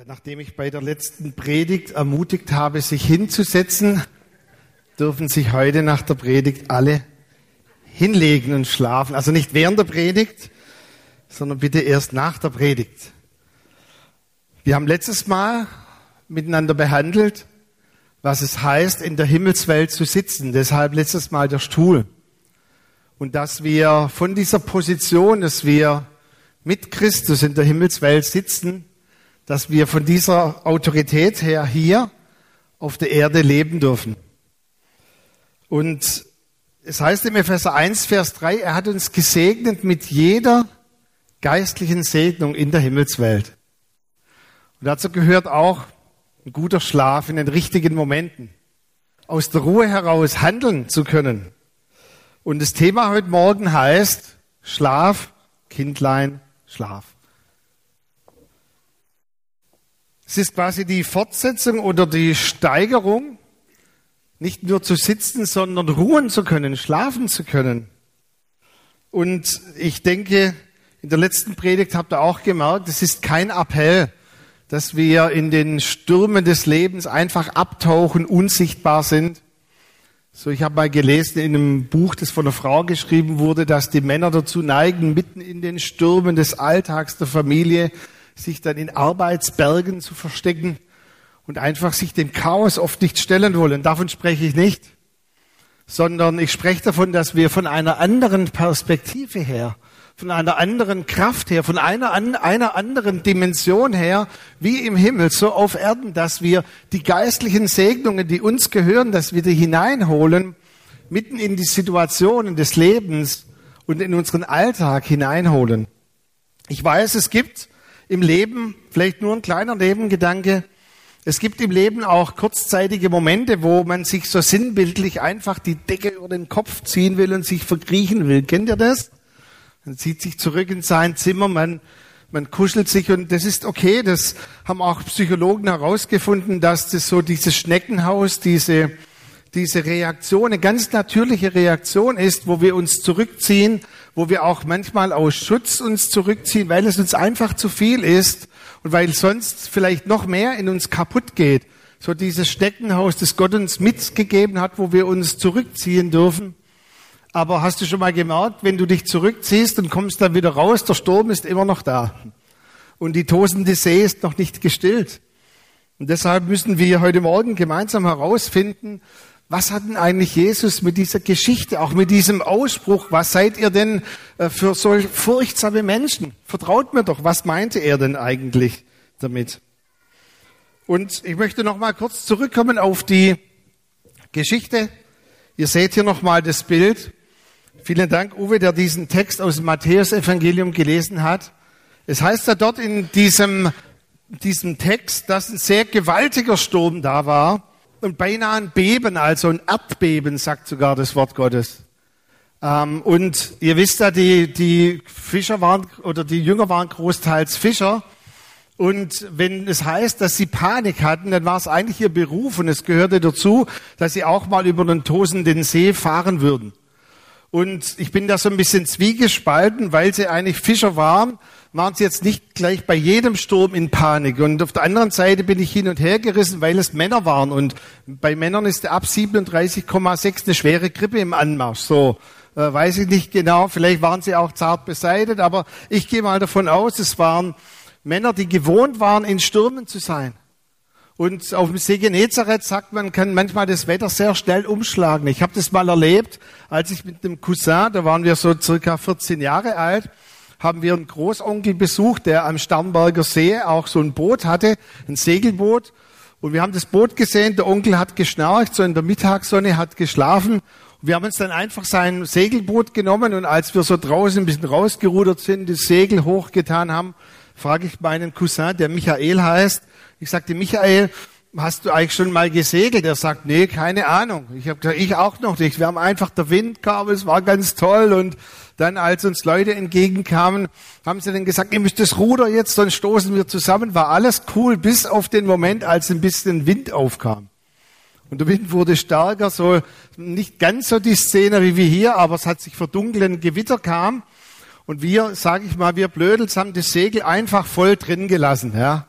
Ja, nachdem ich bei der letzten Predigt ermutigt habe, sich hinzusetzen, dürfen sich heute nach der Predigt alle hinlegen und schlafen. Also nicht während der Predigt, sondern bitte erst nach der Predigt. Wir haben letztes Mal miteinander behandelt, was es heißt, in der Himmelswelt zu sitzen. Deshalb letztes Mal der Stuhl. Und dass wir von dieser Position, dass wir mit Christus in der Himmelswelt sitzen, dass wir von dieser Autorität her hier auf der Erde leben dürfen. Und es heißt im Epheser 1, Vers 3, er hat uns gesegnet mit jeder geistlichen Segnung in der Himmelswelt. Und dazu gehört auch ein guter Schlaf in den richtigen Momenten. Aus der Ruhe heraus handeln zu können. Und das Thema heute Morgen heißt Schlaf, Kindlein, Schlaf. Es ist quasi die Fortsetzung oder die Steigerung, nicht nur zu sitzen, sondern ruhen zu können, schlafen zu können. Und ich denke, in der letzten Predigt habt ihr auch gemerkt, es ist kein Appell, dass wir in den Stürmen des Lebens einfach abtauchen, unsichtbar sind. So, ich habe mal gelesen in einem Buch, das von einer Frau geschrieben wurde, dass die Männer dazu neigen, mitten in den Stürmen des Alltags der Familie sich dann in Arbeitsbergen zu verstecken und einfach sich dem Chaos oft nicht stellen wollen. Davon spreche ich nicht, sondern ich spreche davon, dass wir von einer anderen Perspektive her, von einer anderen Kraft her, von einer, einer anderen Dimension her, wie im Himmel, so auf Erden, dass wir die geistlichen Segnungen, die uns gehören, dass wir die hineinholen, mitten in die Situationen des Lebens und in unseren Alltag hineinholen. Ich weiß, es gibt im Leben, vielleicht nur ein kleiner Nebengedanke, es gibt im Leben auch kurzzeitige Momente, wo man sich so sinnbildlich einfach die Decke über den Kopf ziehen will und sich verkriechen will. Kennt ihr das? Man zieht sich zurück in sein Zimmer, man, man kuschelt sich und das ist okay. Das haben auch Psychologen herausgefunden, dass das so dieses Schneckenhaus, diese, diese Reaktion, eine ganz natürliche Reaktion ist, wo wir uns zurückziehen, wo wir auch manchmal aus Schutz uns zurückziehen, weil es uns einfach zu viel ist und weil sonst vielleicht noch mehr in uns kaputt geht. So dieses Steckenhaus, das Gott uns mitgegeben hat, wo wir uns zurückziehen dürfen. Aber hast du schon mal gemerkt, wenn du dich zurückziehst und kommst dann wieder raus, der Sturm ist immer noch da. Und die tosende See ist noch nicht gestillt. Und deshalb müssen wir heute Morgen gemeinsam herausfinden, was hat denn eigentlich Jesus mit dieser Geschichte, auch mit diesem Ausspruch, was seid ihr denn äh, für solch furchtsame Menschen? Vertraut mir doch, was meinte er denn eigentlich damit? Und ich möchte noch mal kurz zurückkommen auf die Geschichte. Ihr seht hier noch mal das Bild. Vielen Dank, Uwe, der diesen Text aus dem Matthäus-Evangelium gelesen hat. Es heißt ja dort in diesem, diesem Text, dass ein sehr gewaltiger Sturm da war und beinahe ein Beben, also ein Erdbeben, sagt sogar das Wort Gottes. Ähm, und ihr wisst ja, die, die Fischer waren, oder die Jünger waren großteils Fischer. Und wenn es heißt, dass sie Panik hatten, dann war es eigentlich ihr Beruf und es gehörte dazu, dass sie auch mal über den tosenden See fahren würden. Und ich bin da so ein bisschen zwiegespalten, weil sie eigentlich Fischer waren waren sie jetzt nicht gleich bei jedem Sturm in Panik. Und auf der anderen Seite bin ich hin und her gerissen, weil es Männer waren. Und bei Männern ist ab 37,6 eine schwere Grippe im Anmarsch. So, äh, weiß ich nicht genau. Vielleicht waren sie auch zart beseitigt, aber ich gehe mal davon aus, es waren Männer, die gewohnt waren, in Stürmen zu sein. Und auf dem See Genezareth sagt man, kann manchmal das Wetter sehr schnell umschlagen. Ich habe das mal erlebt, als ich mit dem Cousin, da waren wir so circa 14 Jahre alt, haben wir einen Großonkel besucht, der am Starnberger See auch so ein Boot hatte, ein Segelboot. Und wir haben das Boot gesehen, der Onkel hat geschnarcht, so in der Mittagssonne, hat geschlafen. Wir haben uns dann einfach sein Segelboot genommen und als wir so draußen ein bisschen rausgerudert sind, das Segel hochgetan haben, frage ich meinen Cousin, der Michael heißt, ich sagte, Michael, hast du eigentlich schon mal gesegelt? Er sagt, nee, keine Ahnung. Ich habe gesagt, ich auch noch nicht. Wir haben einfach, der Wind kam, es war ganz toll und dann, als uns Leute entgegenkamen, haben sie dann gesagt, ihr müsst das Ruder jetzt, sonst stoßen wir zusammen. War alles cool, bis auf den Moment, als ein bisschen Wind aufkam. Und der Wind wurde stärker, so nicht ganz so die Szene wie wir hier, aber es hat sich verdunkelt, ein Gewitter kam. Und wir, sage ich mal, wir Blödels haben das Segel einfach voll drin gelassen. Ja.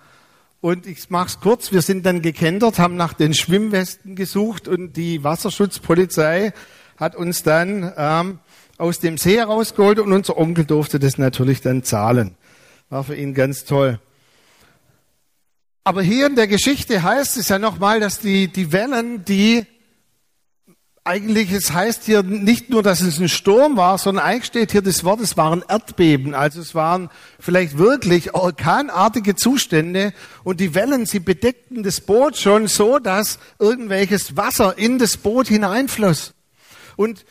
Und ich mach's kurz, wir sind dann gekentert, haben nach den Schwimmwesten gesucht und die Wasserschutzpolizei hat uns dann ähm, aus dem See herausgeholt und unser Onkel durfte das natürlich dann zahlen. War für ihn ganz toll. Aber hier in der Geschichte heißt es ja nochmal, dass die, die Wellen, die eigentlich, es heißt hier nicht nur, dass es ein Sturm war, sondern eigentlich steht hier das Wort, es waren Erdbeben. Also es waren vielleicht wirklich orkanartige Zustände und die Wellen, sie bedeckten das Boot schon so, dass irgendwelches Wasser in das Boot hineinfloss. Und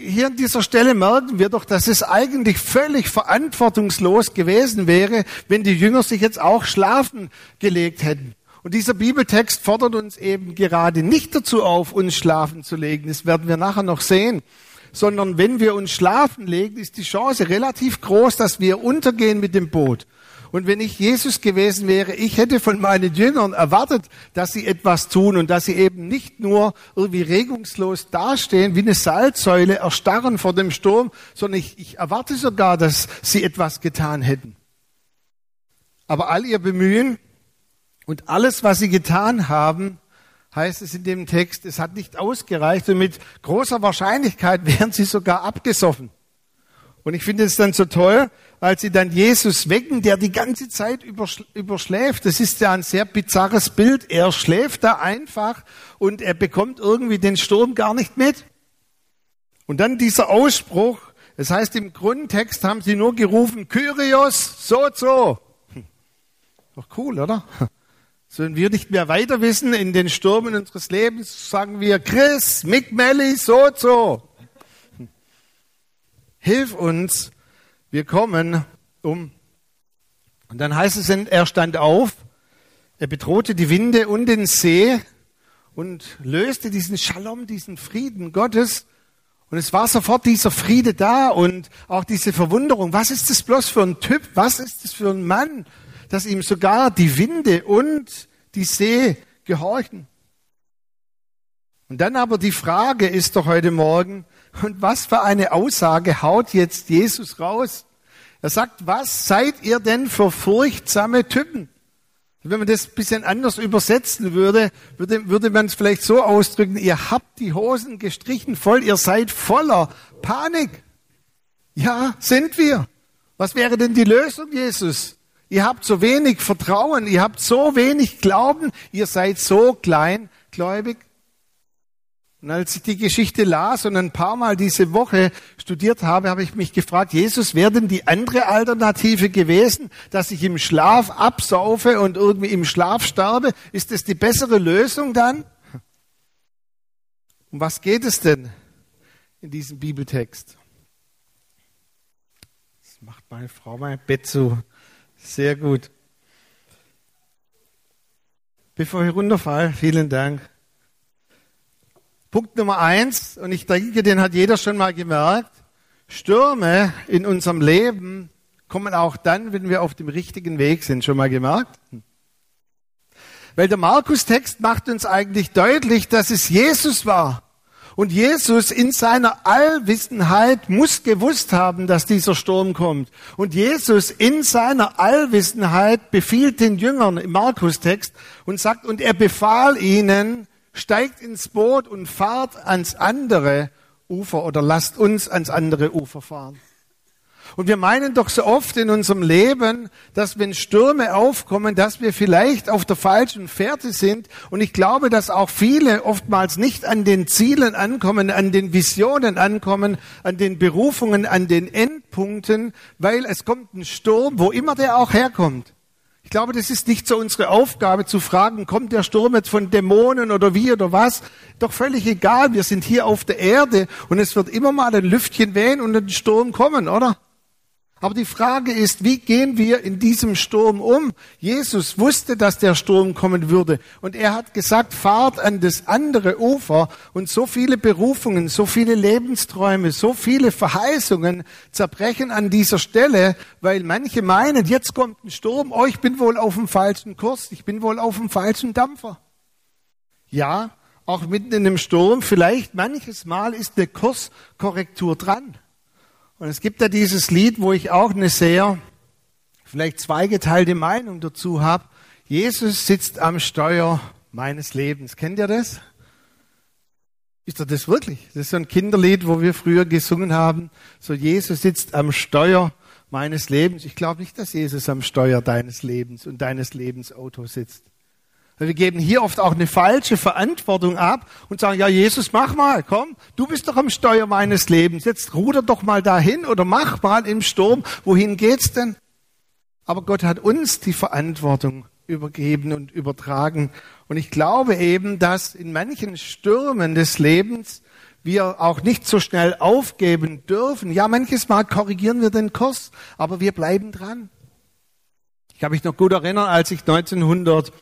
hier an dieser Stelle merken wir doch, dass es eigentlich völlig verantwortungslos gewesen wäre, wenn die Jünger sich jetzt auch schlafen gelegt hätten. Und dieser Bibeltext fordert uns eben gerade nicht dazu auf, uns schlafen zu legen. Das werden wir nachher noch sehen. Sondern wenn wir uns schlafen legen, ist die Chance relativ groß, dass wir untergehen mit dem Boot. Und wenn ich Jesus gewesen wäre, ich hätte von meinen Jüngern erwartet, dass sie etwas tun und dass sie eben nicht nur irgendwie regungslos dastehen, wie eine Salzsäule erstarren vor dem Sturm, sondern ich, ich erwarte sogar, dass sie etwas getan hätten. Aber all ihr Bemühen und alles, was sie getan haben, heißt es in dem Text, es hat nicht ausgereicht und mit großer Wahrscheinlichkeit wären sie sogar abgesoffen. Und ich finde es dann so toll, als sie dann Jesus wecken, der die ganze Zeit überschläft. Das ist ja ein sehr bizarres Bild. Er schläft da einfach und er bekommt irgendwie den Sturm gar nicht mit. Und dann dieser Ausspruch, das heißt im Grundtext haben sie nur gerufen, Kyrios, so, so. Hm. Doch cool, oder? So, wenn wir nicht mehr weiter wissen in den Stürmen unseres Lebens, sagen wir Chris, Mick Melly, so so. Hilf uns, wir kommen um. Und dann heißt es, er stand auf, er bedrohte die Winde und den See und löste diesen Shalom, diesen Frieden Gottes. Und es war sofort dieser Friede da und auch diese Verwunderung. Was ist das bloß für ein Typ? Was ist das für ein Mann? dass ihm sogar die Winde und die See gehorchen. Und dann aber die Frage ist doch heute Morgen, und was für eine Aussage haut jetzt Jesus raus? Er sagt, was seid ihr denn für furchtsame Typen? Wenn man das ein bisschen anders übersetzen würde, würde, würde man es vielleicht so ausdrücken, ihr habt die Hosen gestrichen voll, ihr seid voller Panik. Ja, sind wir. Was wäre denn die Lösung, Jesus? Ihr habt so wenig Vertrauen, ihr habt so wenig Glauben, ihr seid so kleingläubig. Und als ich die Geschichte las und ein paar Mal diese Woche studiert habe, habe ich mich gefragt, Jesus, wäre denn die andere Alternative gewesen, dass ich im Schlaf absaufe und irgendwie im Schlaf sterbe? Ist das die bessere Lösung dann? Um was geht es denn in diesem Bibeltext? Das macht meine Frau mein Bett zu. Sehr gut. Bevor ich runterfall, vielen Dank. Punkt Nummer eins, und ich denke, den hat jeder schon mal gemerkt. Stürme in unserem Leben kommen auch dann, wenn wir auf dem richtigen Weg sind. Schon mal gemerkt? Weil der Markus-Text macht uns eigentlich deutlich, dass es Jesus war, und Jesus in seiner Allwissenheit muss gewusst haben, dass dieser Sturm kommt. Und Jesus in seiner Allwissenheit befiehlt den Jüngern im Markus-Text und sagt, und er befahl ihnen, steigt ins Boot und fahrt ans andere Ufer oder lasst uns ans andere Ufer fahren. Und wir meinen doch so oft in unserem Leben, dass wenn Stürme aufkommen, dass wir vielleicht auf der falschen Fährte sind. Und ich glaube, dass auch viele oftmals nicht an den Zielen ankommen, an den Visionen ankommen, an den Berufungen, an den Endpunkten, weil es kommt ein Sturm, wo immer der auch herkommt. Ich glaube, das ist nicht so unsere Aufgabe zu fragen, kommt der Sturm jetzt von Dämonen oder wie oder was? Doch völlig egal, wir sind hier auf der Erde und es wird immer mal ein Lüftchen wehen und ein Sturm kommen, oder? Aber die Frage ist, wie gehen wir in diesem Sturm um? Jesus wusste, dass der Sturm kommen würde. Und er hat gesagt, fahrt an das andere Ufer. Und so viele Berufungen, so viele Lebensträume, so viele Verheißungen zerbrechen an dieser Stelle, weil manche meinen, jetzt kommt ein Sturm, oh, ich bin wohl auf dem falschen Kurs, ich bin wohl auf dem falschen Dampfer. Ja, auch mitten in einem Sturm, vielleicht manches Mal ist eine Kurskorrektur dran. Und es gibt ja dieses Lied, wo ich auch eine sehr, vielleicht zweigeteilte Meinung dazu habe. Jesus sitzt am Steuer meines Lebens. Kennt ihr das? Ist er das wirklich? Das ist so ein Kinderlied, wo wir früher gesungen haben. So Jesus sitzt am Steuer meines Lebens. Ich glaube nicht, dass Jesus am Steuer deines Lebens und deines Lebensauto sitzt. Wir geben hier oft auch eine falsche Verantwortung ab und sagen, ja, Jesus, mach mal, komm, du bist doch am Steuer meines Lebens. Jetzt ruder doch mal dahin oder mach mal im Sturm. Wohin geht's denn? Aber Gott hat uns die Verantwortung übergeben und übertragen. Und ich glaube eben, dass in manchen Stürmen des Lebens wir auch nicht so schnell aufgeben dürfen. Ja, manches Mal korrigieren wir den Kurs, aber wir bleiben dran. Ich habe mich noch gut erinnern, als ich 1900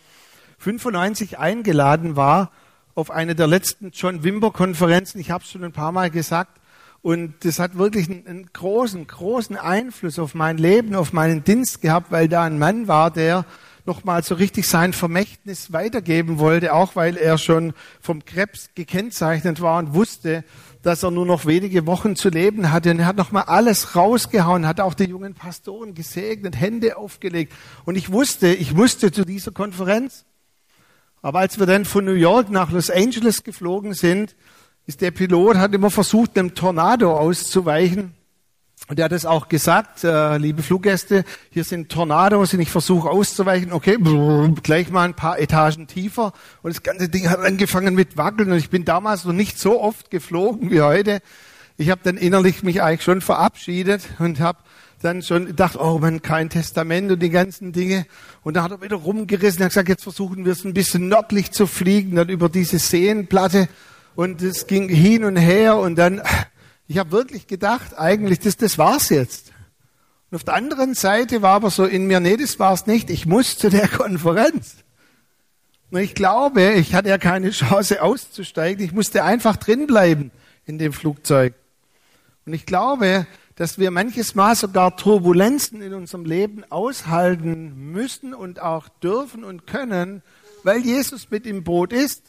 95 eingeladen war auf eine der letzten John Wimber Konferenzen. Ich habe es schon ein paar Mal gesagt. Und das hat wirklich einen, einen, großen, großen Einfluss auf mein Leben, auf meinen Dienst gehabt, weil da ein Mann war, der nochmal so richtig sein Vermächtnis weitergeben wollte, auch weil er schon vom Krebs gekennzeichnet war und wusste, dass er nur noch wenige Wochen zu leben hatte. Und er hat nochmal alles rausgehauen, hat auch die jungen Pastoren gesegnet, Hände aufgelegt. Und ich wusste, ich musste zu dieser Konferenz. Aber als wir dann von New York nach Los Angeles geflogen sind, ist der Pilot, hat immer versucht, einem Tornado auszuweichen. Und er hat es auch gesagt, äh, liebe Fluggäste, hier sind Tornados und ich versuche auszuweichen. Okay, brrr, gleich mal ein paar Etagen tiefer. Und das ganze Ding hat angefangen mit Wackeln. Und ich bin damals noch nicht so oft geflogen wie heute. Ich habe dann innerlich mich eigentlich schon verabschiedet und habe dann schon gedacht, oh man, kein Testament und die ganzen Dinge. Und da hat er wieder rumgerissen. Er hat gesagt, jetzt versuchen wir es ein bisschen nördlich zu fliegen, dann über diese Seenplatte. Und es ging hin und her und dann, ich habe wirklich gedacht, eigentlich, das, das war's jetzt. Und auf der anderen Seite war aber so in mir, nee, das war's nicht. Ich muss zu der Konferenz. Und ich glaube, ich hatte ja keine Chance auszusteigen. Ich musste einfach drinbleiben in dem Flugzeug. Und ich glaube, dass wir manches Mal sogar Turbulenzen in unserem Leben aushalten müssen und auch dürfen und können, weil Jesus mit im Boot ist.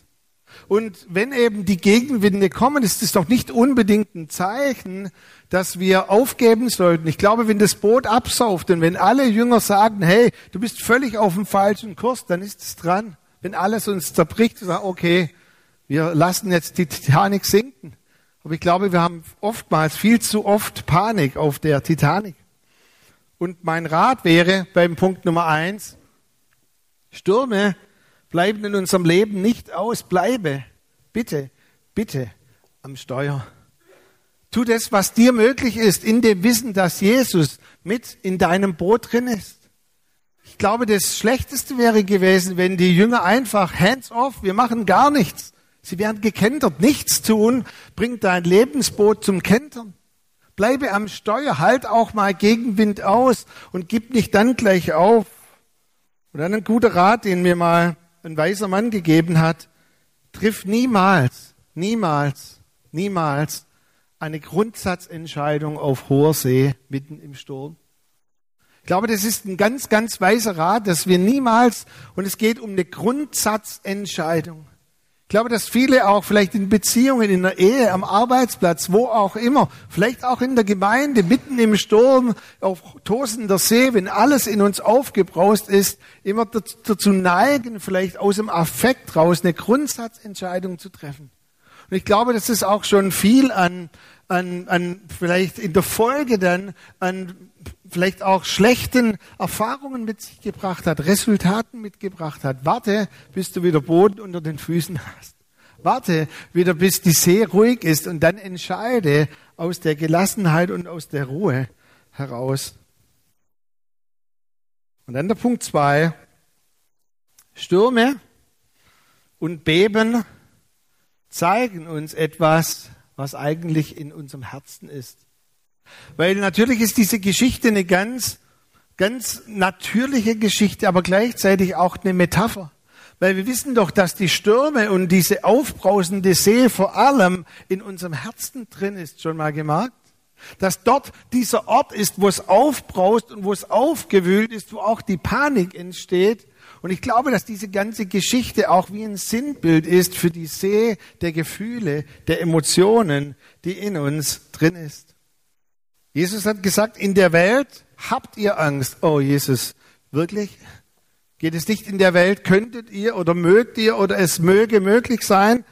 Und wenn eben die Gegenwinde kommen, ist es doch nicht unbedingt ein Zeichen, dass wir aufgeben sollten. Ich glaube, wenn das Boot absauft und wenn alle Jünger sagen, hey, du bist völlig auf dem falschen Kurs, dann ist es dran. Wenn alles uns zerbricht, sagen, okay, wir lassen jetzt die Titanic sinken. Aber ich glaube, wir haben oftmals viel zu oft Panik auf der Titanic. Und mein Rat wäre beim Punkt Nummer eins, Stürme bleiben in unserem Leben nicht aus. Bleibe, bitte, bitte am Steuer. Tu das, was dir möglich ist, in dem Wissen, dass Jesus mit in deinem Boot drin ist. Ich glaube, das Schlechteste wäre gewesen, wenn die Jünger einfach hands off, wir machen gar nichts. Sie werden gekentert. Nichts tun bringt dein Lebensboot zum Kentern. Bleibe am Steuer, halt auch mal Gegenwind aus und gib nicht dann gleich auf. Und dann ein guter Rat, den mir mal ein weiser Mann gegeben hat. Triff niemals, niemals, niemals eine Grundsatzentscheidung auf hoher See mitten im Sturm. Ich glaube, das ist ein ganz, ganz weiser Rat, dass wir niemals, und es geht um eine Grundsatzentscheidung. Ich glaube, dass viele auch vielleicht in Beziehungen, in der Ehe, am Arbeitsplatz, wo auch immer, vielleicht auch in der Gemeinde, mitten im Sturm, auf tosender See, wenn alles in uns aufgebraust ist, immer dazu neigen, vielleicht aus dem Affekt raus eine Grundsatzentscheidung zu treffen. Und ich glaube, dass es auch schon viel an, an, an vielleicht in der Folge dann an vielleicht auch schlechten Erfahrungen mit sich gebracht hat, Resultaten mitgebracht hat. Warte, bis du wieder Boden unter den Füßen hast. Warte wieder, bis die See ruhig ist und dann entscheide aus der Gelassenheit und aus der Ruhe heraus. Und dann der Punkt zwei. Stürme und Beben zeigen uns etwas, was eigentlich in unserem Herzen ist. Weil natürlich ist diese Geschichte eine ganz, ganz natürliche Geschichte, aber gleichzeitig auch eine Metapher. Weil wir wissen doch, dass die Stürme und diese aufbrausende See vor allem in unserem Herzen drin ist, schon mal gemerkt? Dass dort dieser Ort ist, wo es aufbraust und wo es aufgewühlt ist, wo auch die Panik entsteht. Und ich glaube, dass diese ganze Geschichte auch wie ein Sinnbild ist für die See der Gefühle, der Emotionen, die in uns drin ist. Jesus hat gesagt, in der Welt habt ihr Angst. Oh Jesus, wirklich? Geht es nicht in der Welt, könntet ihr oder mögt ihr oder es möge möglich sein?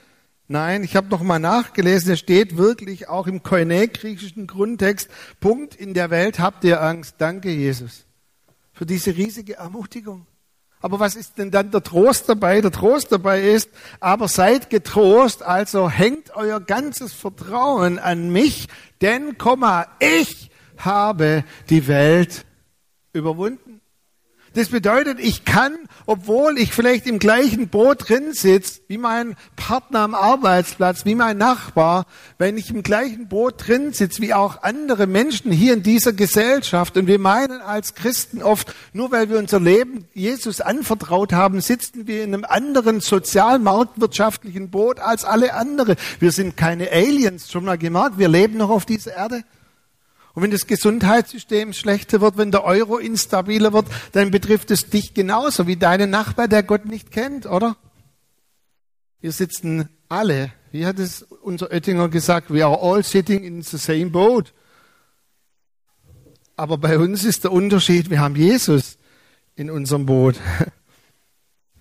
Nein, ich habe noch mal nachgelesen, es steht wirklich auch im koine-griechischen Grundtext, Punkt, in der Welt habt ihr Angst. Danke, Jesus, für diese riesige Ermutigung. Aber was ist denn dann der Trost dabei? Der Trost dabei ist, aber seid getrost, also hängt euer ganzes Vertrauen an mich, denn, Komma, ich habe die Welt überwunden. Das bedeutet, ich kann, obwohl ich vielleicht im gleichen Boot drin sitze, wie mein Partner am Arbeitsplatz, wie mein Nachbar, wenn ich im gleichen Boot drin sitze, wie auch andere Menschen hier in dieser Gesellschaft, und wir meinen als Christen oft, nur weil wir unser Leben Jesus anvertraut haben, sitzen wir in einem anderen sozial-marktwirtschaftlichen Boot als alle andere. Wir sind keine Aliens, schon mal gemerkt, wir leben noch auf dieser Erde. Und wenn das Gesundheitssystem schlechter wird, wenn der Euro instabiler wird, dann betrifft es dich genauso wie deinen Nachbar, der Gott nicht kennt, oder? Wir sitzen alle, wie hat es unser Oettinger gesagt, we are all sitting in the same boat. Aber bei uns ist der Unterschied, wir haben Jesus in unserem Boot.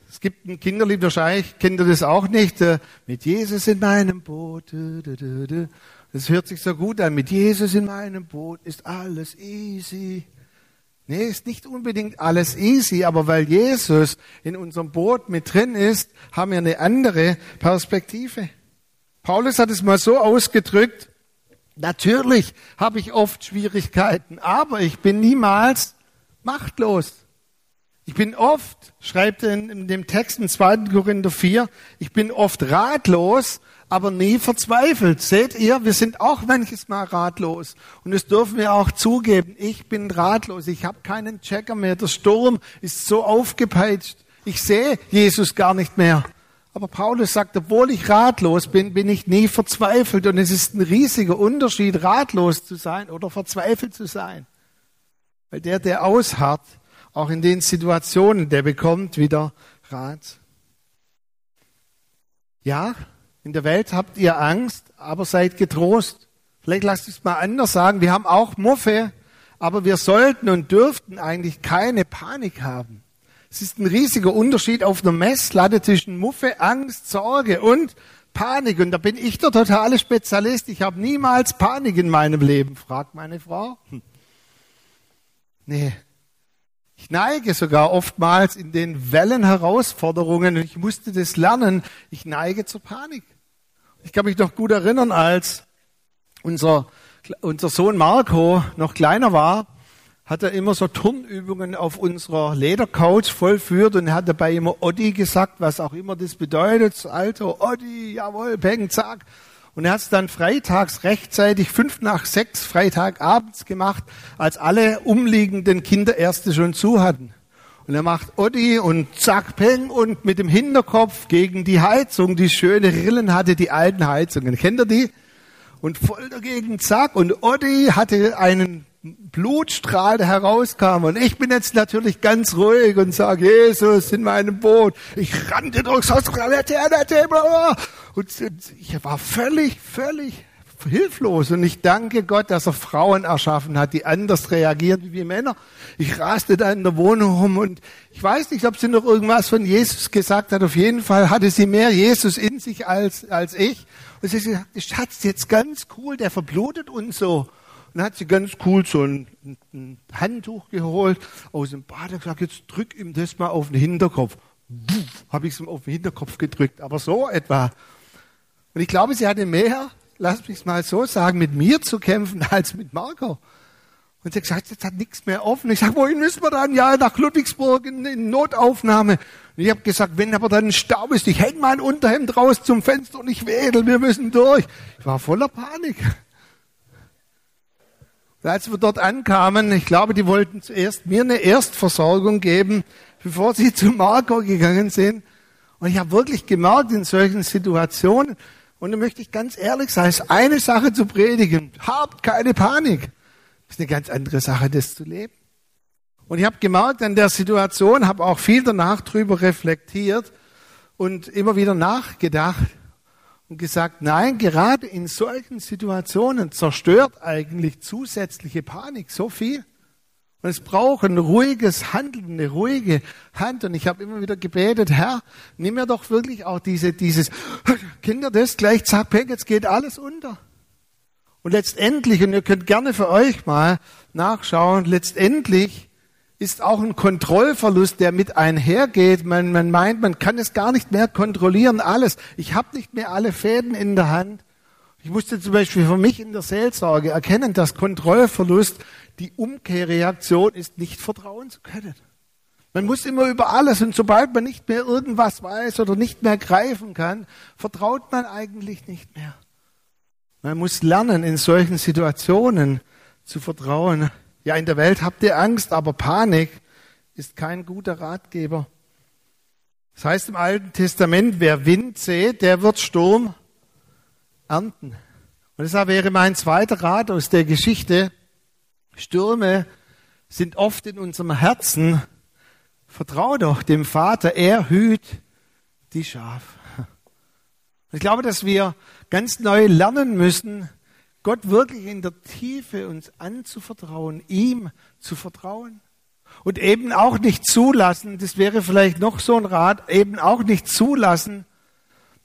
Es gibt ein Kinderlied, wahrscheinlich kennt ihr das auch nicht, äh, mit Jesus in meinem Boot. Das hört sich so gut an. Mit Jesus in meinem Boot ist alles easy. Nee, ist nicht unbedingt alles easy, aber weil Jesus in unserem Boot mit drin ist, haben wir eine andere Perspektive. Paulus hat es mal so ausgedrückt, natürlich habe ich oft Schwierigkeiten, aber ich bin niemals machtlos. Ich bin oft, schreibt er in dem Text in 2. Korinther 4, ich bin oft ratlos, aber nie verzweifelt. Seht ihr, wir sind auch manches Mal ratlos. Und das dürfen wir auch zugeben. Ich bin ratlos. Ich habe keinen Checker mehr. Der Sturm ist so aufgepeitscht. Ich sehe Jesus gar nicht mehr. Aber Paulus sagt, obwohl ich ratlos bin, bin ich nie verzweifelt. Und es ist ein riesiger Unterschied, ratlos zu sein oder verzweifelt zu sein. Weil der, der ausharrt, auch in den Situationen, der bekommt wieder Rat. Ja, in der Welt habt ihr Angst, aber seid getrost. Vielleicht lasst es mal anders sagen. Wir haben auch Muffe, aber wir sollten und dürften eigentlich keine Panik haben. Es ist ein riesiger Unterschied auf einer Messlatte zwischen Muffe, Angst, Sorge und Panik. Und da bin ich der totale Spezialist. Ich habe niemals Panik in meinem Leben, fragt meine Frau. Hm. Nee. Ich neige sogar oftmals in den Wellen Herausforderungen, und ich musste das lernen, ich neige zur Panik. Ich kann mich noch gut erinnern, als unser, unser Sohn Marco noch kleiner war, hat er immer so Turnübungen auf unserer Ledercouch vollführt und hat dabei immer Oddi gesagt, was auch immer das bedeutet. Alter Oddi, jawohl, peng, zack. Und er hat es dann freitags rechtzeitig, fünf nach sechs, Freitagabends gemacht, als alle umliegenden Kinderärzte schon zu hatten. Und er macht Oddi und zack, peng und mit dem Hinterkopf gegen die Heizung, die schöne Rillen hatte, die alten Heizungen. Kennt ihr die? Und voll dagegen, zack. Und Oddi hatte einen Blutstrahl, der herauskam. Und ich bin jetzt natürlich ganz ruhig und sage, Jesus in meinem Boot. Ich rannte durchs Haus, und ich war völlig, völlig hilflos. Und ich danke Gott, dass er Frauen erschaffen hat, die anders reagieren wie Männer. Ich raste da in der Wohnung rum und ich weiß nicht, ob sie noch irgendwas von Jesus gesagt hat. Auf jeden Fall hatte sie mehr Jesus in sich als, als ich. Und sie hat gesagt, Schatz, jetzt ganz cool, der verblutet und so. Und dann hat sie ganz cool so ein, ein Handtuch geholt aus dem Bad und gesagt, jetzt drück ihm das mal auf den Hinterkopf. Habe ich es ihm auf den Hinterkopf gedrückt, aber so etwa. Und ich glaube, sie hatte mehr lass mich mal so sagen, mit mir zu kämpfen als mit Marco. Und sie hat gesagt, jetzt hat nichts mehr offen. Ich sage, wohin müssen wir dann? Ja, nach Ludwigsburg in, in Notaufnahme. Und ich habe gesagt, wenn aber dann Stau ist, ich hänge mein Unterhemd raus zum Fenster und ich wedel, wir müssen durch. Ich war voller Panik. Und als wir dort ankamen, ich glaube, die wollten zuerst mir eine Erstversorgung geben, bevor sie zu Marco gegangen sind. Und ich habe wirklich gemerkt, in solchen Situationen, und da möchte ich ganz ehrlich sein, es ist eine Sache zu predigen. Habt keine Panik. Das ist eine ganz andere Sache, das zu leben. Und ich habe gemerkt an der Situation, habe auch viel danach drüber reflektiert und immer wieder nachgedacht und gesagt, nein, gerade in solchen Situationen zerstört eigentlich zusätzliche Panik so viel. Und es braucht ein ruhiges Handeln, eine ruhige Hand. Und ich habe immer wieder gebetet, Herr, nimm mir doch wirklich auch diese, dieses, Kinder, das gleich, zack, peng, jetzt geht alles unter. Und letztendlich, und ihr könnt gerne für euch mal nachschauen, letztendlich ist auch ein Kontrollverlust, der mit einhergeht. Man, man meint, man kann es gar nicht mehr kontrollieren, alles. Ich habe nicht mehr alle Fäden in der Hand. Ich musste zum Beispiel für mich in der Seelsorge erkennen, dass Kontrollverlust die Umkehrreaktion ist, nicht vertrauen zu können. Man muss immer über alles und sobald man nicht mehr irgendwas weiß oder nicht mehr greifen kann, vertraut man eigentlich nicht mehr. Man muss lernen, in solchen Situationen zu vertrauen. Ja, in der Welt habt ihr Angst, aber Panik ist kein guter Ratgeber. Das heißt im Alten Testament, wer Wind sät, der wird Sturm ernten. Und deshalb wäre mein zweiter Rat aus der Geschichte, Stürme sind oft in unserem Herzen. Vertrau doch dem Vater, er hüt die Schaf. Ich glaube, dass wir ganz neu lernen müssen, Gott wirklich in der Tiefe uns anzuvertrauen, ihm zu vertrauen. Und eben auch nicht zulassen, das wäre vielleicht noch so ein Rat, eben auch nicht zulassen,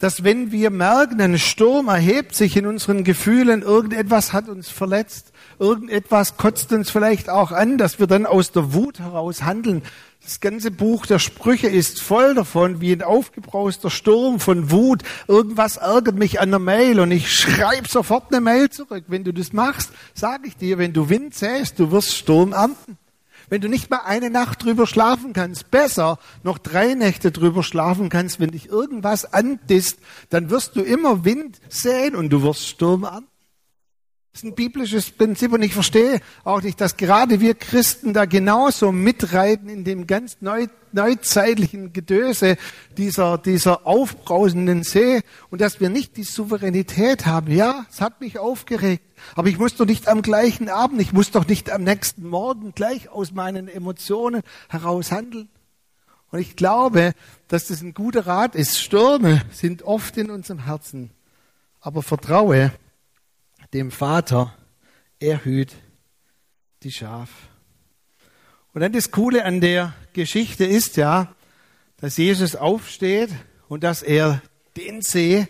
dass wenn wir merken, ein Sturm erhebt sich in unseren Gefühlen, irgendetwas hat uns verletzt, irgendetwas kotzt uns vielleicht auch an, dass wir dann aus der Wut heraus handeln, das ganze Buch der Sprüche ist voll davon, wie ein aufgebrauster Sturm von Wut. Irgendwas ärgert mich an der Mail und ich schreibe sofort eine Mail zurück. Wenn du das machst, sage ich dir, wenn du Wind säst, du wirst Sturm ernten. Wenn du nicht mal eine Nacht drüber schlafen kannst, besser noch drei Nächte drüber schlafen kannst, wenn dich irgendwas andisst, dann wirst du immer Wind säen und du wirst Sturm ernten. Das ist ein biblisches Prinzip und ich verstehe auch nicht, dass gerade wir Christen da genauso mitreiten in dem ganz neu, neuzeitlichen Gedöse dieser, dieser aufbrausenden See und dass wir nicht die Souveränität haben. Ja, es hat mich aufgeregt, aber ich muss doch nicht am gleichen Abend, ich muss doch nicht am nächsten Morgen gleich aus meinen Emotionen heraus handeln. Und ich glaube, dass das ein guter Rat ist. Stürme sind oft in unserem Herzen, aber vertraue dem Vater, er hüt die Schaf. Und dann das Coole an der Geschichte ist ja, dass Jesus aufsteht und dass er den See,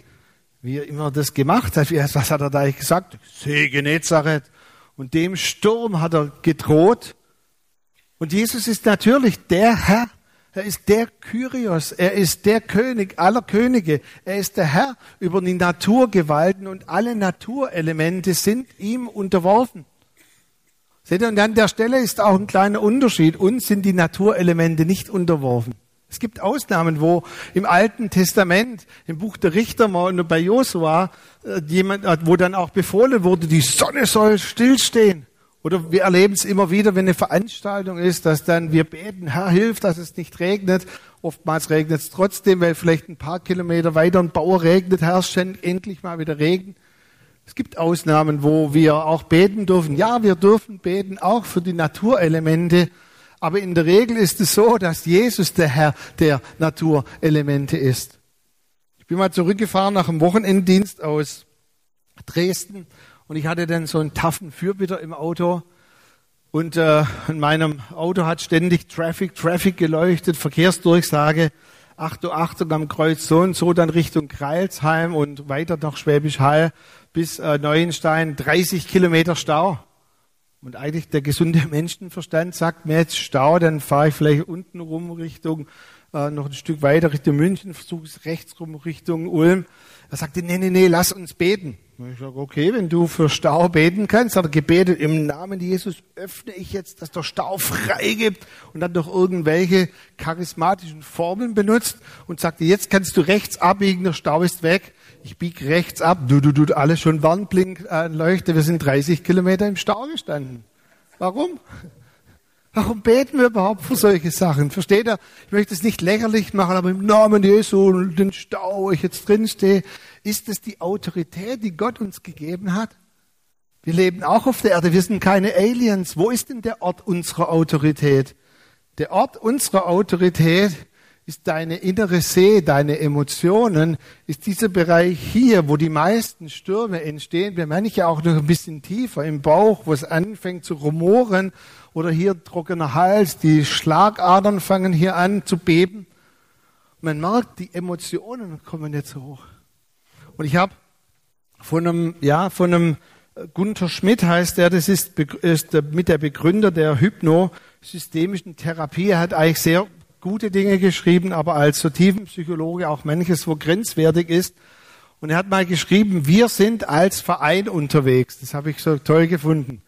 wie er immer das gemacht hat, was hat er da gesagt? See Genezareth. Und dem Sturm hat er gedroht. Und Jesus ist natürlich der Herr, er ist der Kyrios, er ist der König aller Könige, er ist der Herr über die Naturgewalten und alle Naturelemente sind ihm unterworfen. Seht ihr, und an der Stelle ist auch ein kleiner Unterschied. Uns sind die Naturelemente nicht unterworfen. Es gibt Ausnahmen, wo im Alten Testament, im Buch der Richter mal bei Josua, äh, jemand, wo dann auch befohlen wurde, die Sonne soll stillstehen. Oder wir erleben es immer wieder, wenn eine Veranstaltung ist, dass dann wir beten, Herr, hilf, dass es nicht regnet. Oftmals regnet es trotzdem, weil vielleicht ein paar Kilometer weiter ein Bauer regnet, Herr, schenk endlich mal wieder Regen. Es gibt Ausnahmen, wo wir auch beten dürfen. Ja, wir dürfen beten, auch für die Naturelemente. Aber in der Regel ist es so, dass Jesus der Herr der Naturelemente ist. Ich bin mal zurückgefahren nach dem Wochenenddienst aus Dresden und ich hatte dann so einen taffen Fürbitter im Auto. Und äh, in meinem Auto hat ständig Traffic, Traffic geleuchtet, Verkehrsdurchsage. Achtung, Achtung am Kreuz so und so, dann Richtung Kreilsheim und weiter nach Schwäbisch Hall bis äh, Neuenstein, 30 Kilometer Stau. Und eigentlich der gesunde Menschenverstand sagt mir jetzt Stau, dann fahre ich vielleicht unten rum Richtung, äh, noch ein Stück weiter Richtung München, versuche es rechts rum Richtung Ulm. Er sagte, nee, nee, nee, lass uns beten. Ich sage, okay, wenn du für Stau beten kannst, hat er gebetet, im Namen Jesus öffne ich jetzt, dass der Stau frei gibt und dann doch irgendwelche charismatischen Formeln benutzt und sagte, jetzt kannst du rechts abbiegen, der Stau ist weg. Ich bieg rechts ab, du, du, du, alles schon Warnblink äh, leuchte, wir sind 30 Kilometer im Stau gestanden. Warum? Warum beten wir überhaupt für solche Sachen? Versteht ihr? Ich möchte es nicht lächerlich machen, aber im Namen Jesu und den Stau, wo ich jetzt drinstehe, ist es die Autorität, die Gott uns gegeben hat? Wir leben auch auf der Erde, wir sind keine Aliens. Wo ist denn der Ort unserer Autorität? Der Ort unserer Autorität ist deine innere See, deine Emotionen, ist dieser Bereich hier, wo die meisten Stürme entstehen, bei manchen auch noch ein bisschen tiefer im Bauch, wo es anfängt zu rumoren oder hier trockener Hals, die Schlagadern fangen hier an zu beben. Man merkt, die Emotionen kommen jetzt hoch. Und ich habe von einem, ja, von einem Gunther Schmidt heißt er, das ist, ist mit der Begründer der Hypno-systemischen Therapie. Er hat eigentlich sehr gute Dinge geschrieben, aber als so Tiefenpsychologe auch manches, wo grenzwertig ist. Und er hat mal geschrieben, wir sind als Verein unterwegs. Das habe ich so toll gefunden.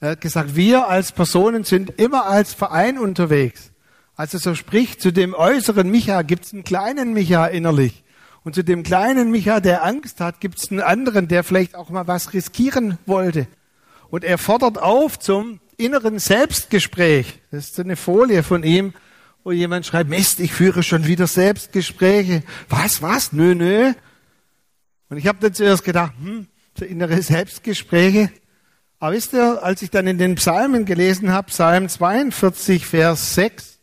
Er hat gesagt, wir als Personen sind immer als Verein unterwegs. Also so spricht, zu dem äußeren Micha gibt es einen kleinen Micha innerlich. Und zu dem kleinen Micha, der Angst hat, gibt es einen anderen, der vielleicht auch mal was riskieren wollte. Und er fordert auf zum inneren Selbstgespräch. Das ist eine Folie von ihm, wo jemand schreibt, Mist, ich führe schon wieder Selbstgespräche. Was, was? Nö, nö. Und ich habe dann zuerst gedacht, hm, so innere Selbstgespräche. Aber wisst ihr, als ich dann in den Psalmen gelesen habe, Psalm 42, Vers 6,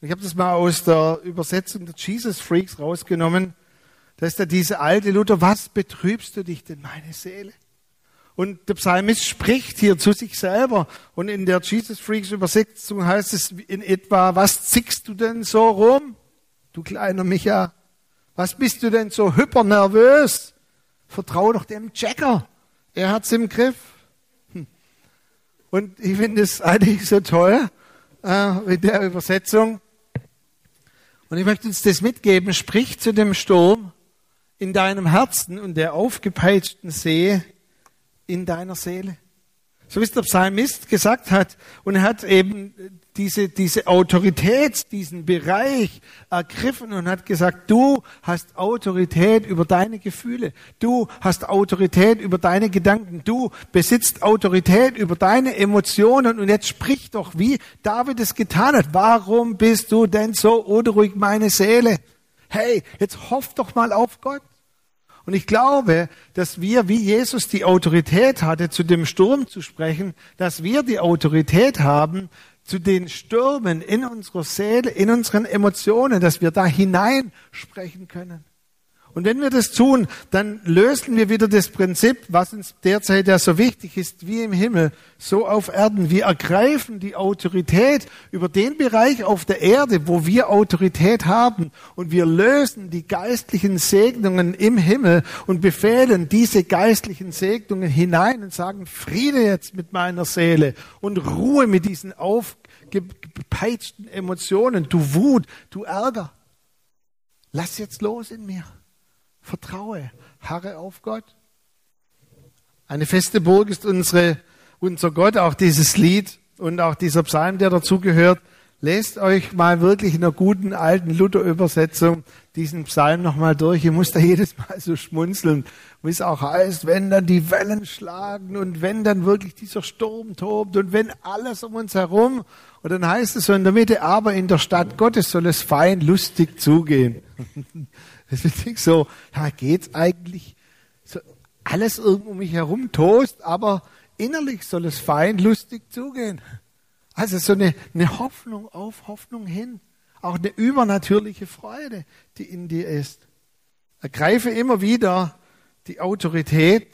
ich habe das mal aus der Übersetzung der Jesus Freaks rausgenommen, da ist da diese alte Luther, was betrübst du dich denn, meine Seele? Und der Psalmist spricht hier zu sich selber. Und in der Jesus Freaks Übersetzung heißt es in etwa, was zickst du denn so rum, du kleiner Micha? Was bist du denn so hypernervös? Vertrau doch dem Checker. Er hat's im Griff. Hm. Und ich finde es eigentlich so toll, äh, mit der Übersetzung. Und ich möchte uns das mitgeben. Sprich zu dem Sturm in deinem Herzen und der aufgepeitschten See in deiner Seele. So wie es der Psalmist gesagt hat. Und er hat eben diese, diese Autorität, diesen Bereich ergriffen und hat gesagt, du hast Autorität über deine Gefühle. Du hast Autorität über deine Gedanken. Du besitzt Autorität über deine Emotionen. Und jetzt sprich doch, wie David es getan hat. Warum bist du denn so unruhig, meine Seele? Hey, jetzt hoff doch mal auf Gott. Und ich glaube, dass wir, wie Jesus die Autorität hatte, zu dem Sturm zu sprechen, dass wir die Autorität haben, zu den Stürmen in unserer Seele, in unseren Emotionen, dass wir da hinein sprechen können. Und wenn wir das tun, dann lösen wir wieder das Prinzip, was uns derzeit ja so wichtig ist, wie im Himmel, so auf Erden. Wir ergreifen die Autorität über den Bereich auf der Erde, wo wir Autorität haben. Und wir lösen die geistlichen Segnungen im Himmel und befehlen diese geistlichen Segnungen hinein und sagen, Friede jetzt mit meiner Seele und Ruhe mit diesen aufgepeitschten Emotionen, du Wut, du Ärger. Lass jetzt los in mir. Vertraue, harre auf Gott. Eine feste Burg ist unsere, unser Gott, auch dieses Lied und auch dieser Psalm, der dazugehört. Lest euch mal wirklich in einer guten alten Luther-Übersetzung diesen Psalm nochmal durch. Ihr müsst da jedes Mal so schmunzeln, wie es auch heißt, wenn dann die Wellen schlagen und wenn dann wirklich dieser Sturm tobt und wenn alles um uns herum. Und dann heißt es so in der Mitte, aber in der Stadt Gottes soll es fein lustig zugehen. Ist nicht so, da geht's eigentlich so alles um mich herum tost, aber innerlich soll es fein lustig zugehen. Also so eine, eine Hoffnung auf Hoffnung hin. Auch eine übernatürliche Freude, die in dir ist. Ergreife immer wieder die Autorität,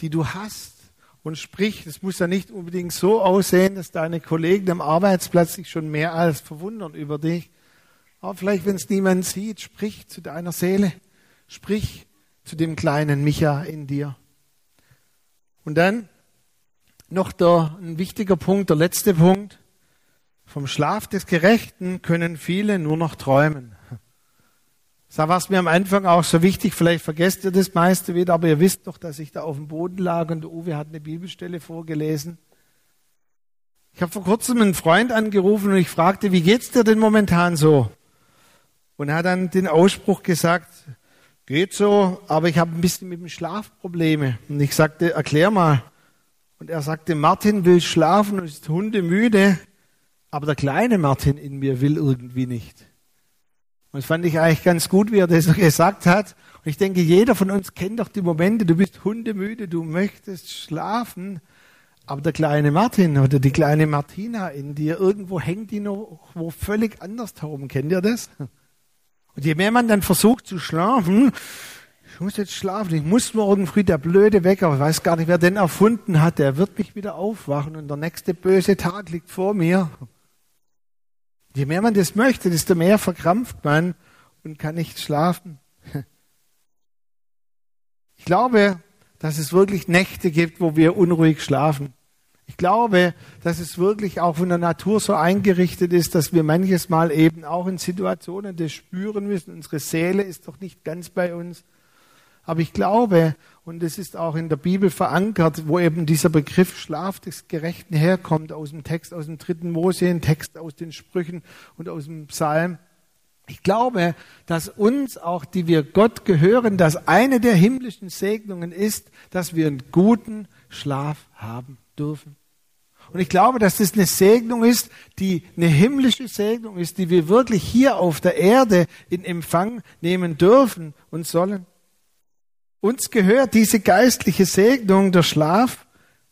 die du hast und sprich. Es muss ja nicht unbedingt so aussehen, dass deine Kollegen am Arbeitsplatz sich schon mehr als verwundern über dich. Aber vielleicht, wenn es niemand sieht, sprich zu deiner Seele, sprich zu dem kleinen Micha in dir. Und dann noch der, ein wichtiger Punkt, der letzte Punkt. Vom Schlaf des Gerechten können viele nur noch träumen. Da war es mir am Anfang auch so wichtig, vielleicht vergesst ihr das meiste wieder, aber ihr wisst doch, dass ich da auf dem Boden lag und der Uwe hat eine Bibelstelle vorgelesen. Ich habe vor kurzem einen Freund angerufen und ich fragte, wie geht's dir denn momentan so? Und er hat dann den Ausspruch gesagt, geht so, aber ich habe ein bisschen mit dem Schlaf Probleme. Und ich sagte, erklär mal. Und er sagte, Martin will schlafen und ist hundemüde, aber der kleine Martin in mir will irgendwie nicht. Und das fand ich eigentlich ganz gut, wie er das gesagt hat. Und ich denke, jeder von uns kennt doch die Momente, du bist hundemüde, du möchtest schlafen, aber der kleine Martin oder die kleine Martina in dir, irgendwo hängt die noch wo völlig anders herum. Kennt ihr das? Und je mehr man dann versucht zu schlafen, ich muss jetzt schlafen, ich muss morgen früh der blöde Wecker, ich weiß gar nicht, wer den erfunden hat, der wird mich wieder aufwachen und der nächste böse Tag liegt vor mir. Je mehr man das möchte, desto mehr verkrampft man und kann nicht schlafen. Ich glaube, dass es wirklich Nächte gibt, wo wir unruhig schlafen. Ich glaube, dass es wirklich auch von der Natur so eingerichtet ist, dass wir manches Mal eben auch in Situationen das spüren müssen. Unsere Seele ist doch nicht ganz bei uns. Aber ich glaube, und es ist auch in der Bibel verankert, wo eben dieser Begriff Schlaf des Gerechten herkommt, aus dem Text aus dem dritten Mose, ein Text aus den Sprüchen und aus dem Psalm. Ich glaube, dass uns auch, die wir Gott gehören, dass eine der himmlischen Segnungen ist, dass wir einen guten Schlaf haben dürfen. Und ich glaube, dass das eine Segnung ist, die eine himmlische Segnung ist, die wir wirklich hier auf der Erde in Empfang nehmen dürfen und sollen. Uns gehört diese geistliche Segnung, der Schlaf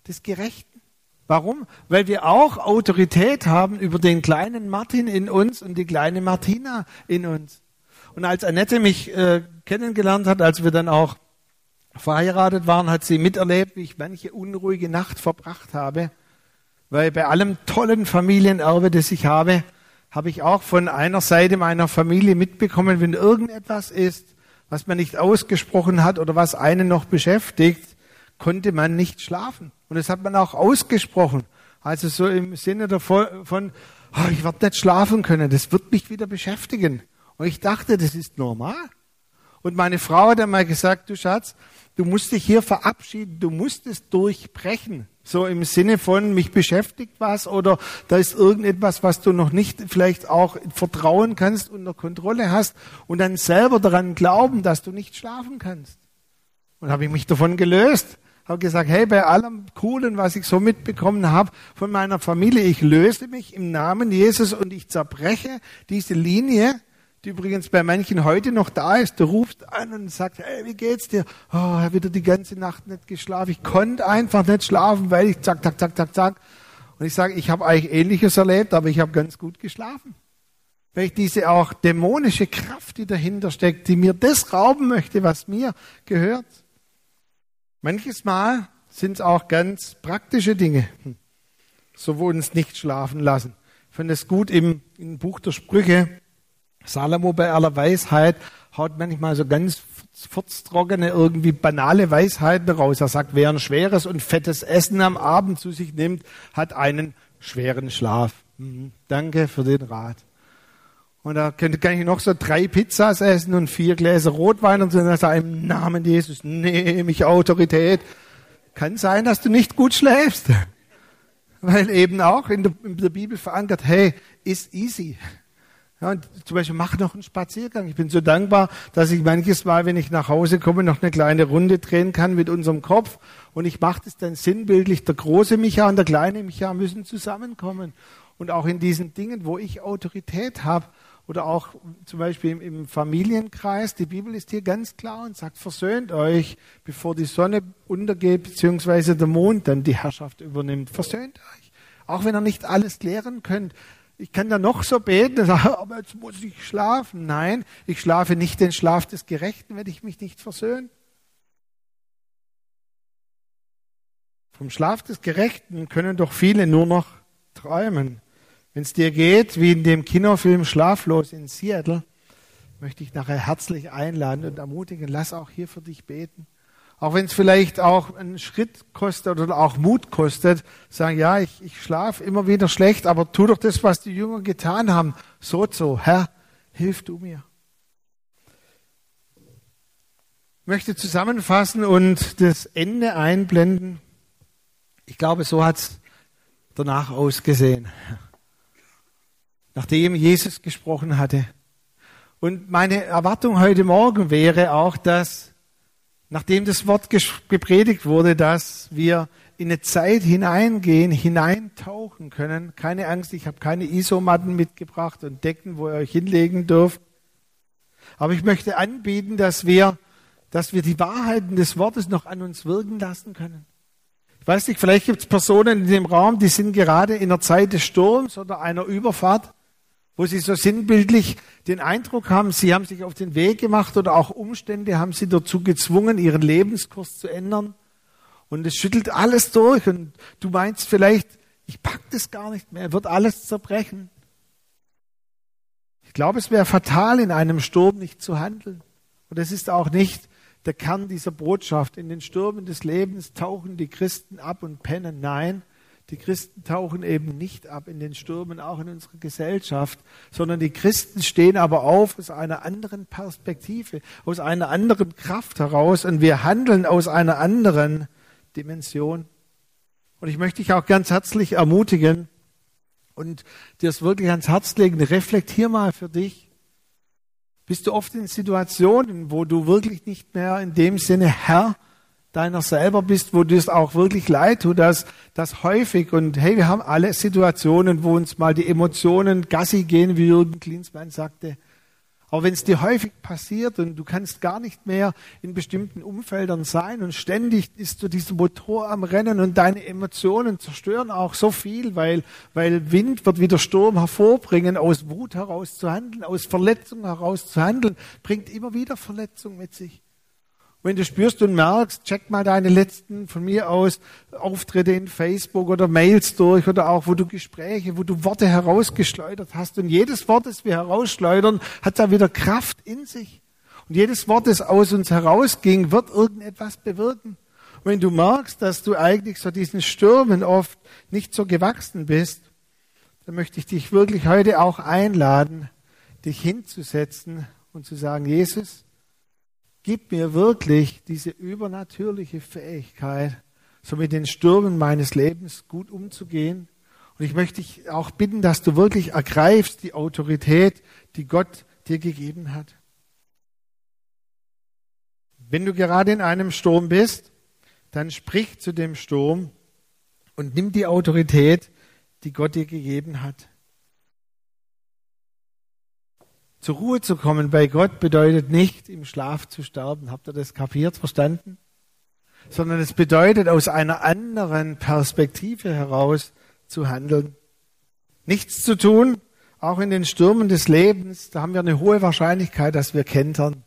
des Gerechten. Warum? Weil wir auch Autorität haben über den kleinen Martin in uns und die kleine Martina in uns. Und als Annette mich äh, kennengelernt hat, als wir dann auch verheiratet waren, hat sie miterlebt, wie ich manche unruhige Nacht verbracht habe. Weil bei allem tollen Familienerbe, das ich habe, habe ich auch von einer Seite meiner Familie mitbekommen, wenn irgendetwas ist, was man nicht ausgesprochen hat oder was einen noch beschäftigt, konnte man nicht schlafen. Und das hat man auch ausgesprochen. Also so im Sinne davon, oh, ich werde nicht schlafen können, das wird mich wieder beschäftigen. Und ich dachte, das ist normal. Und meine Frau hat einmal gesagt, du Schatz, du musst dich hier verabschieden, du musst es durchbrechen. So im Sinne von, mich beschäftigt was oder da ist irgendetwas, was du noch nicht vielleicht auch vertrauen kannst, unter Kontrolle hast und dann selber daran glauben, dass du nicht schlafen kannst. Und habe ich mich davon gelöst. Habe gesagt, hey, bei allem Coolen, was ich so mitbekommen habe von meiner Familie, ich löse mich im Namen Jesus und ich zerbreche diese Linie, die übrigens bei manchen heute noch da ist, der ruft an und sagt, hey, wie geht's dir? Oh, habe wieder die ganze Nacht nicht geschlafen. Ich konnte einfach nicht schlafen, weil ich zack, zack, zack, zack, zack. Und ich sage, ich habe eigentlich Ähnliches erlebt, aber ich habe ganz gut geschlafen. Weil ich diese auch dämonische Kraft, die dahinter steckt, die mir das rauben möchte, was mir gehört. Manches Mal sind es auch ganz praktische Dinge, so wo uns nicht schlafen lassen. Ich finde es gut im, im Buch der Sprüche, Salomo bei aller Weisheit haut manchmal so ganz furztrockene, irgendwie banale Weisheiten raus. Er sagt, wer ein schweres und fettes Essen am Abend zu sich nimmt, hat einen schweren Schlaf. Mhm. Danke für den Rat. Und da kann ich noch so drei Pizzas essen und vier Gläser Rotwein und dann sagt im Namen Jesus nehme ich Autorität. Kann sein, dass du nicht gut schläfst. Weil eben auch in der, in der Bibel verankert, hey, ist easy. Ja, zum Beispiel mach noch einen Spaziergang. Ich bin so dankbar, dass ich manches Mal, wenn ich nach Hause komme, noch eine kleine Runde drehen kann mit unserem Kopf. Und ich mache das dann sinnbildlich. Der große Micha und der kleine Micha müssen zusammenkommen. Und auch in diesen Dingen, wo ich Autorität habe, oder auch zum Beispiel im, im, Familienkreis, die Bibel ist hier ganz klar und sagt, versöhnt euch, bevor die Sonne untergeht, beziehungsweise der Mond dann die Herrschaft übernimmt. Versöhnt euch. Auch wenn ihr nicht alles klären könnt, ich kann da noch so beten aber jetzt muss ich schlafen. Nein, ich schlafe nicht den Schlaf des Gerechten, wenn ich mich nicht versöhne. Vom Schlaf des Gerechten können doch viele nur noch träumen. Wenn es dir geht, wie in dem Kinofilm Schlaflos in Seattle, möchte ich nachher herzlich einladen und ermutigen, lass auch hier für dich beten. Auch wenn es vielleicht auch einen Schritt kostet oder auch Mut kostet, sagen, ja, ich, ich schlafe immer wieder schlecht, aber tu doch das, was die Jünger getan haben. So, so, Herr, hilf du mir. Ich möchte zusammenfassen und das Ende einblenden. Ich glaube, so hat es danach ausgesehen, nachdem Jesus gesprochen hatte. Und meine Erwartung heute Morgen wäre auch, dass nachdem das Wort gepredigt wurde, dass wir in eine Zeit hineingehen, hineintauchen können. Keine Angst, ich habe keine Isomatten mitgebracht und Decken, wo ihr euch hinlegen dürft. Aber ich möchte anbieten, dass wir, dass wir die Wahrheiten des Wortes noch an uns wirken lassen können. Ich weiß nicht, vielleicht gibt es Personen in dem Raum, die sind gerade in der Zeit des Sturms oder einer Überfahrt wo sie so sinnbildlich den Eindruck haben, sie haben sich auf den Weg gemacht oder auch Umstände haben sie dazu gezwungen, ihren Lebenskurs zu ändern. Und es schüttelt alles durch und du meinst vielleicht, ich pack das gar nicht mehr, wird alles zerbrechen. Ich glaube, es wäre fatal, in einem Sturm nicht zu handeln. Und es ist auch nicht der Kern dieser Botschaft. In den Stürmen des Lebens tauchen die Christen ab und pennen. Nein, die Christen tauchen eben nicht ab in den Stürmen, auch in unserer Gesellschaft, sondern die Christen stehen aber auf aus einer anderen Perspektive, aus einer anderen Kraft heraus und wir handeln aus einer anderen Dimension. Und ich möchte dich auch ganz herzlich ermutigen und dir es wirklich ans Herz legen, reflektier mal für dich. Bist du oft in Situationen, wo du wirklich nicht mehr in dem Sinne Herr deiner selber bist, wo du es auch wirklich leid tut, dass das häufig und hey, wir haben alle Situationen, wo uns mal die Emotionen Gassi gehen, wie Jürgen Klinsmann sagte. Aber wenn es dir häufig passiert und du kannst gar nicht mehr in bestimmten Umfeldern sein und ständig ist du dieser Motor am Rennen und deine Emotionen zerstören auch so viel, weil, weil Wind wird wieder Sturm hervorbringen, aus Wut heraus zu handeln, aus Verletzung heraus zu handeln, bringt immer wieder Verletzung mit sich. Wenn du spürst und merkst, check mal deine letzten von mir aus Auftritte in Facebook oder Mails durch oder auch, wo du Gespräche, wo du Worte herausgeschleudert hast. Und jedes Wort, das wir herausschleudern, hat da wieder Kraft in sich. Und jedes Wort, das aus uns herausging, wird irgendetwas bewirken. Und wenn du merkst, dass du eigentlich so diesen Stürmen oft nicht so gewachsen bist, dann möchte ich dich wirklich heute auch einladen, dich hinzusetzen und zu sagen, Jesus, Gib mir wirklich diese übernatürliche Fähigkeit, so mit den Stürmen meines Lebens gut umzugehen. Und ich möchte dich auch bitten, dass du wirklich ergreifst die Autorität, die Gott dir gegeben hat. Wenn du gerade in einem Sturm bist, dann sprich zu dem Sturm und nimm die Autorität, die Gott dir gegeben hat. Zur Ruhe zu kommen bei Gott bedeutet nicht, im Schlaf zu sterben. Habt ihr das kapiert, verstanden? Sondern es bedeutet, aus einer anderen Perspektive heraus zu handeln. Nichts zu tun, auch in den Stürmen des Lebens, da haben wir eine hohe Wahrscheinlichkeit, dass wir kentern.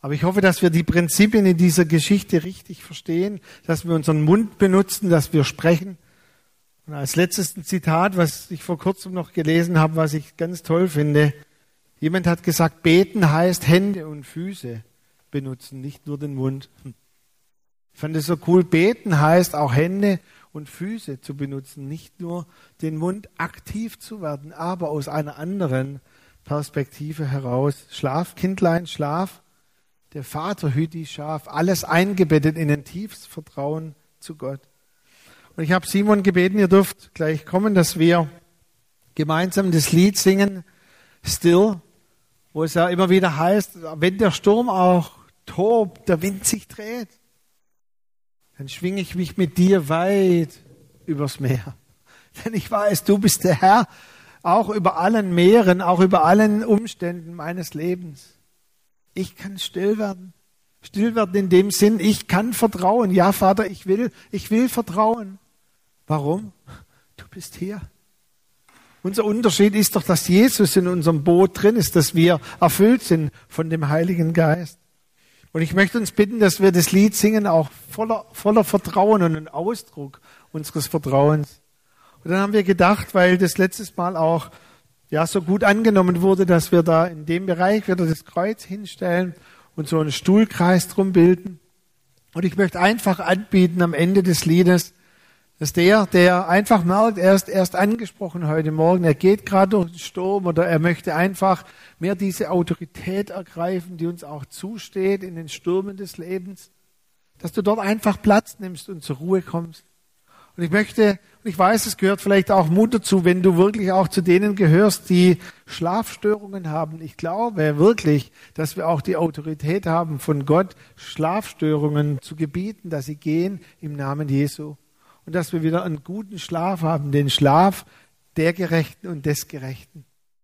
Aber ich hoffe, dass wir die Prinzipien in dieser Geschichte richtig verstehen, dass wir unseren Mund benutzen, dass wir sprechen. Und als letztes Zitat, was ich vor kurzem noch gelesen habe, was ich ganz toll finde. Jemand hat gesagt, beten heißt Hände und Füße benutzen, nicht nur den Mund. Ich fand es so cool. Beten heißt auch Hände und Füße zu benutzen, nicht nur den Mund aktiv zu werden, aber aus einer anderen Perspektive heraus. Schlaf, Kindlein, Schlaf. Der Vater hüt die Schaf. Alles eingebettet in ein tiefes Vertrauen zu Gott. Und ich habe Simon gebeten, ihr dürft gleich kommen, dass wir gemeinsam das Lied singen. Still wo es ja immer wieder heißt, wenn der Sturm auch tobt, der Wind sich dreht, dann schwinge ich mich mit dir weit übers Meer. Denn ich weiß, du bist der Herr, auch über allen Meeren, auch über allen Umständen meines Lebens. Ich kann still werden. Still werden in dem Sinn, ich kann vertrauen. Ja, Vater, ich will, ich will vertrauen. Warum? Du bist hier. Unser Unterschied ist doch, dass Jesus in unserem Boot drin ist, dass wir erfüllt sind von dem Heiligen Geist. Und ich möchte uns bitten, dass wir das Lied singen, auch voller, voller Vertrauen und ein Ausdruck unseres Vertrauens. Und dann haben wir gedacht, weil das letztes Mal auch ja so gut angenommen wurde, dass wir da in dem Bereich wieder das Kreuz hinstellen und so einen Stuhlkreis drum bilden. Und ich möchte einfach anbieten am Ende des Liedes, dass der, der einfach merkt, er ist erst angesprochen heute Morgen, er geht gerade durch den Sturm oder er möchte einfach mehr diese Autorität ergreifen, die uns auch zusteht in den Stürmen des Lebens, dass du dort einfach Platz nimmst und zur Ruhe kommst. Und ich möchte, und ich weiß, es gehört vielleicht auch Mut dazu, wenn du wirklich auch zu denen gehörst, die Schlafstörungen haben. Ich glaube wirklich, dass wir auch die Autorität haben, von Gott Schlafstörungen zu gebieten, dass sie gehen im Namen Jesu und dass wir wieder einen guten Schlaf haben, den Schlaf der Gerechten und des Gerechten.